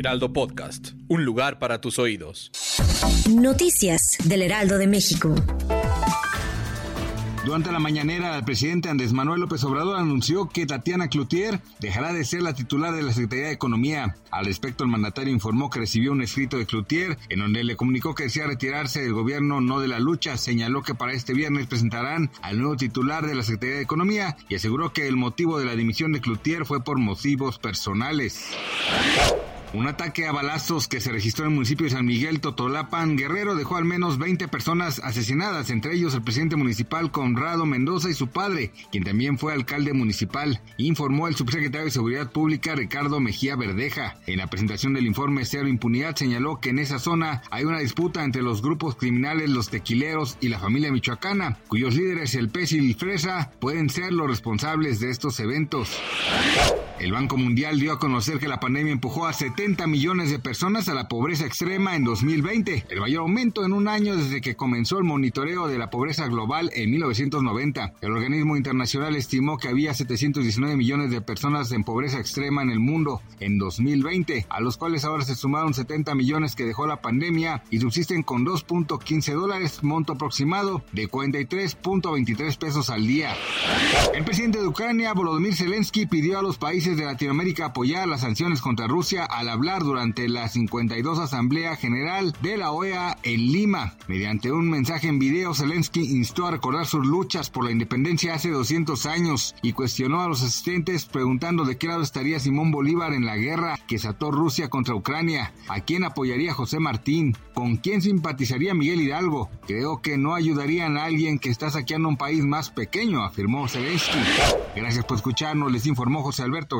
Heraldo Podcast. Un lugar para tus oídos. Noticias del Heraldo de México. Durante la mañanera, el presidente Andrés Manuel López Obrador anunció que Tatiana Cloutier dejará de ser la titular de la Secretaría de Economía. Al respecto, el mandatario informó que recibió un escrito de Cloutier en donde le comunicó que desea retirarse del gobierno, no de la lucha. Señaló que para este viernes presentarán al nuevo titular de la Secretaría de Economía y aseguró que el motivo de la dimisión de Cloutier fue por motivos personales. Un ataque a balazos que se registró en el municipio de San Miguel Totolapan, Guerrero, dejó al menos 20 personas asesinadas, entre ellos el presidente municipal Conrado Mendoza y su padre, quien también fue alcalde municipal, informó el subsecretario de Seguridad Pública Ricardo Mejía Verdeja. En la presentación del informe Cero Impunidad señaló que en esa zona hay una disputa entre los grupos criminales Los Tequileros y la familia michoacana, cuyos líderes el Pésil y Fresa pueden ser los responsables de estos eventos. El Banco Mundial dio a conocer que la pandemia empujó a 70 millones de personas a la pobreza extrema en 2020, el mayor aumento en un año desde que comenzó el monitoreo de la pobreza global en 1990. El organismo internacional estimó que había 719 millones de personas en pobreza extrema en el mundo en 2020, a los cuales ahora se sumaron 70 millones que dejó la pandemia y subsisten con 2.15 dólares, monto aproximado de 43.23 pesos al día. El presidente de Ucrania, Volodymyr Zelensky, pidió a los países de Latinoamérica apoyar las sanciones contra Rusia al hablar durante la 52 Asamblea General de la OEA en Lima. Mediante un mensaje en video, Zelensky instó a recordar sus luchas por la independencia hace 200 años y cuestionó a los asistentes preguntando de qué lado estaría Simón Bolívar en la guerra que sató Rusia contra Ucrania, a quién apoyaría José Martín, con quién simpatizaría Miguel Hidalgo. Creo que no ayudarían a alguien que está saqueando un país más pequeño, afirmó Zelensky. Gracias por escucharnos, les informó José Alberto